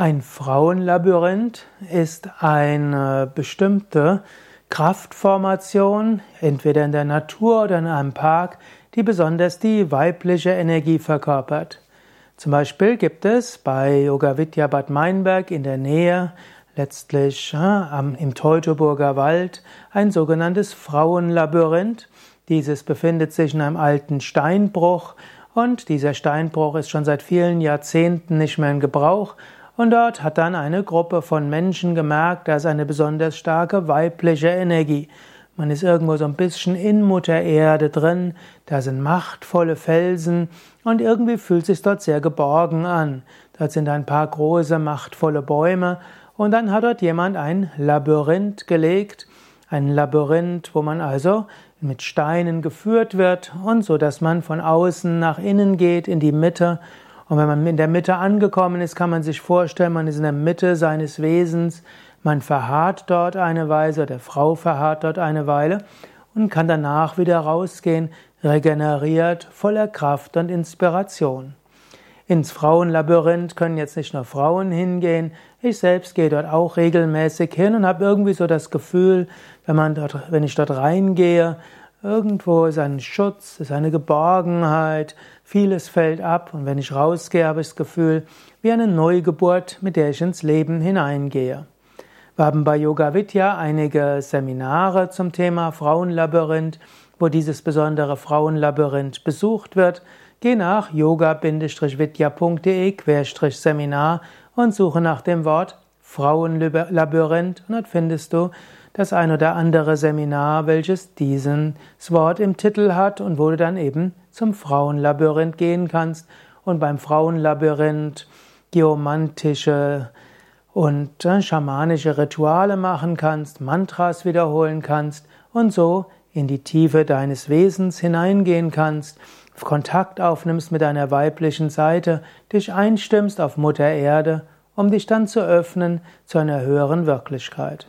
Ein Frauenlabyrinth ist eine bestimmte Kraftformation, entweder in der Natur oder in einem Park, die besonders die weibliche Energie verkörpert. Zum Beispiel gibt es bei Yoga Vidya Bad Meinberg in der Nähe, letztlich äh, im Teutoburger Wald, ein sogenanntes Frauenlabyrinth. Dieses befindet sich in einem alten Steinbruch und dieser Steinbruch ist schon seit vielen Jahrzehnten nicht mehr in Gebrauch und dort hat dann eine Gruppe von Menschen gemerkt, da ist eine besonders starke weibliche Energie. Man ist irgendwo so ein bisschen in Mutter Erde drin, da sind machtvolle Felsen und irgendwie fühlt sich dort sehr geborgen an. Dort sind ein paar große, machtvolle Bäume und dann hat dort jemand ein Labyrinth gelegt, ein Labyrinth, wo man also mit Steinen geführt wird und so, dass man von außen nach innen geht in die Mitte und wenn man in der Mitte angekommen ist, kann man sich vorstellen, man ist in der Mitte seines Wesens, man verharrt dort eine Weile, der Frau verharrt dort eine Weile und kann danach wieder rausgehen, regeneriert, voller Kraft und Inspiration. Ins Frauenlabyrinth können jetzt nicht nur Frauen hingehen. Ich selbst gehe dort auch regelmäßig hin und habe irgendwie so das Gefühl, wenn man dort, wenn ich dort reingehe, Irgendwo ist ein Schutz, ist eine Geborgenheit, vieles fällt ab und wenn ich rausgehe, habe ich das Gefühl, wie eine Neugeburt, mit der ich ins Leben hineingehe. Wir haben bei Yoga Vidya einige Seminare zum Thema Frauenlabyrinth, wo dieses besondere Frauenlabyrinth besucht wird. Geh nach yoga-vidya.de-seminar und suche nach dem Wort Frauenlabyrinth und dort findest du das ein oder andere Seminar, welches dieses Wort im Titel hat und wo du dann eben zum Frauenlabyrinth gehen kannst und beim Frauenlabyrinth geomantische und äh, schamanische Rituale machen kannst, Mantras wiederholen kannst und so in die Tiefe deines Wesens hineingehen kannst, Kontakt aufnimmst mit deiner weiblichen Seite, dich einstimmst auf Mutter Erde, um dich dann zu öffnen zu einer höheren Wirklichkeit.